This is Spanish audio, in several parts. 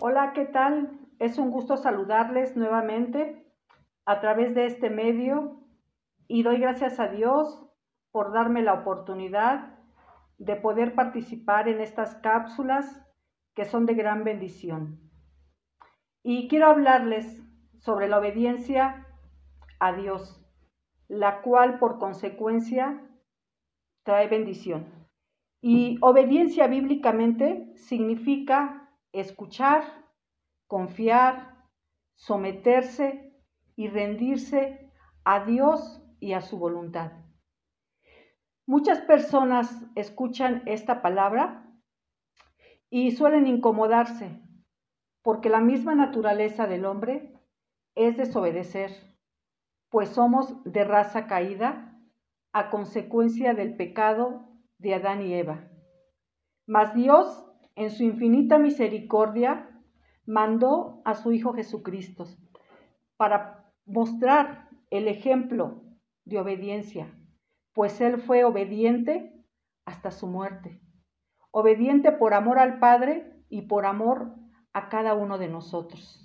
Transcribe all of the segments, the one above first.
Hola, ¿qué tal? Es un gusto saludarles nuevamente a través de este medio y doy gracias a Dios por darme la oportunidad de poder participar en estas cápsulas que son de gran bendición. Y quiero hablarles sobre la obediencia a Dios, la cual por consecuencia trae bendición. Y obediencia bíblicamente significa escuchar, confiar, someterse y rendirse a Dios y a su voluntad. Muchas personas escuchan esta palabra y suelen incomodarse porque la misma naturaleza del hombre es desobedecer, pues somos de raza caída a consecuencia del pecado de Adán y Eva. Mas Dios, en su infinita misericordia, mandó a su Hijo Jesucristo para mostrar el ejemplo de obediencia, pues Él fue obediente hasta su muerte, obediente por amor al Padre y por amor a cada uno de nosotros.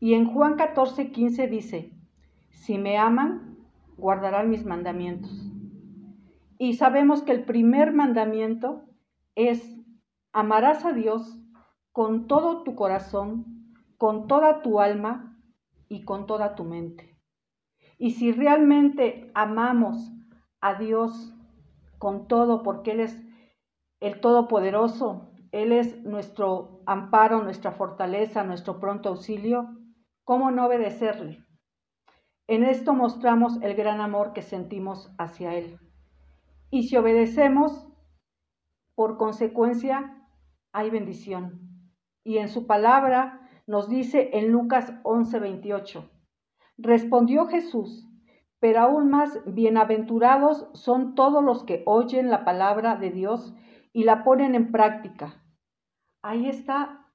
Y en Juan 14, 15 dice, si me aman, guardarán mis mandamientos. Y sabemos que el primer mandamiento es, amarás a Dios con todo tu corazón, con toda tu alma y con toda tu mente. Y si realmente amamos a Dios con todo, porque Él es el Todopoderoso, Él es nuestro amparo, nuestra fortaleza, nuestro pronto auxilio, ¿cómo no obedecerle? En esto mostramos el gran amor que sentimos hacia Él. Y si obedecemos, por consecuencia, hay bendición. Y en su palabra nos dice en Lucas 11:28, Respondió Jesús, pero aún más bienaventurados son todos los que oyen la palabra de Dios y la ponen en práctica. Ahí está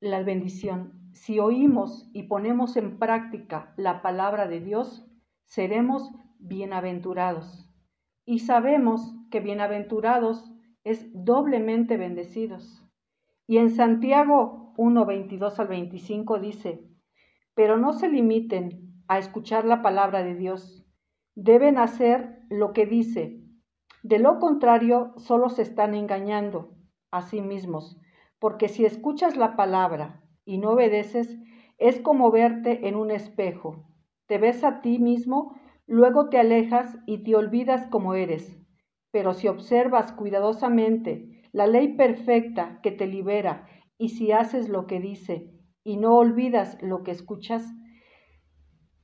la bendición. Si oímos y ponemos en práctica la palabra de Dios, seremos bienaventurados. Y sabemos que bienaventurados es doblemente bendecidos. Y en Santiago 1, 22 al 25 dice, pero no se limiten a escuchar la palabra de Dios. Deben hacer lo que dice. De lo contrario, solo se están engañando a sí mismos, porque si escuchas la palabra y no obedeces, es como verte en un espejo. Te ves a ti mismo, luego te alejas y te olvidas como eres. Pero si observas cuidadosamente la ley perfecta que te libera y si haces lo que dice y no olvidas lo que escuchas,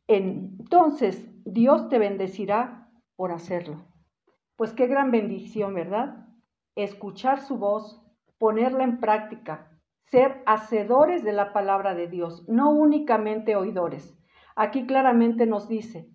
entonces Dios te bendecirá por hacerlo. Pues qué gran bendición, ¿verdad? Escuchar su voz, ponerla en práctica, ser hacedores de la palabra de Dios, no únicamente oidores. Aquí claramente nos dice,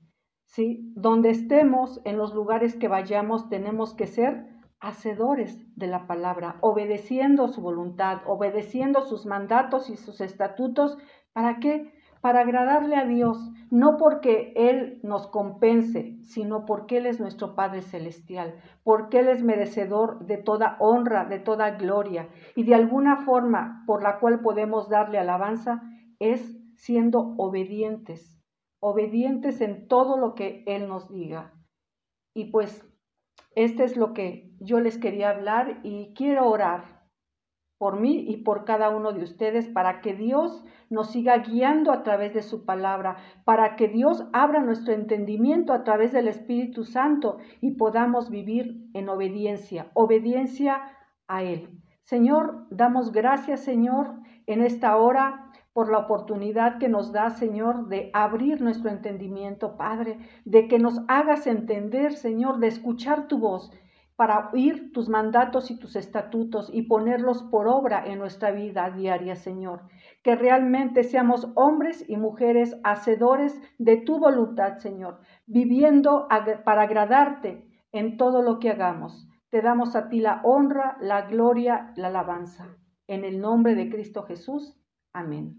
¿sí? Donde estemos, en los lugares que vayamos, tenemos que ser hacedores de la palabra, obedeciendo su voluntad, obedeciendo sus mandatos y sus estatutos. ¿Para qué? Para agradarle a Dios, no porque Él nos compense, sino porque Él es nuestro Padre Celestial, porque Él es merecedor de toda honra, de toda gloria, y de alguna forma por la cual podemos darle alabanza es siendo obedientes, obedientes en todo lo que Él nos diga. Y pues, este es lo que yo les quería hablar y quiero orar por mí y por cada uno de ustedes, para que Dios nos siga guiando a través de su palabra, para que Dios abra nuestro entendimiento a través del Espíritu Santo y podamos vivir en obediencia, obediencia a Él. Señor, damos gracias, Señor, en esta hora por la oportunidad que nos da, Señor, de abrir nuestro entendimiento, Padre, de que nos hagas entender, Señor, de escuchar tu voz para oír tus mandatos y tus estatutos y ponerlos por obra en nuestra vida diaria, Señor. Que realmente seamos hombres y mujeres hacedores de tu voluntad, Señor, viviendo para agradarte en todo lo que hagamos. Te damos a ti la honra, la gloria, la alabanza. En el nombre de Cristo Jesús. Amén.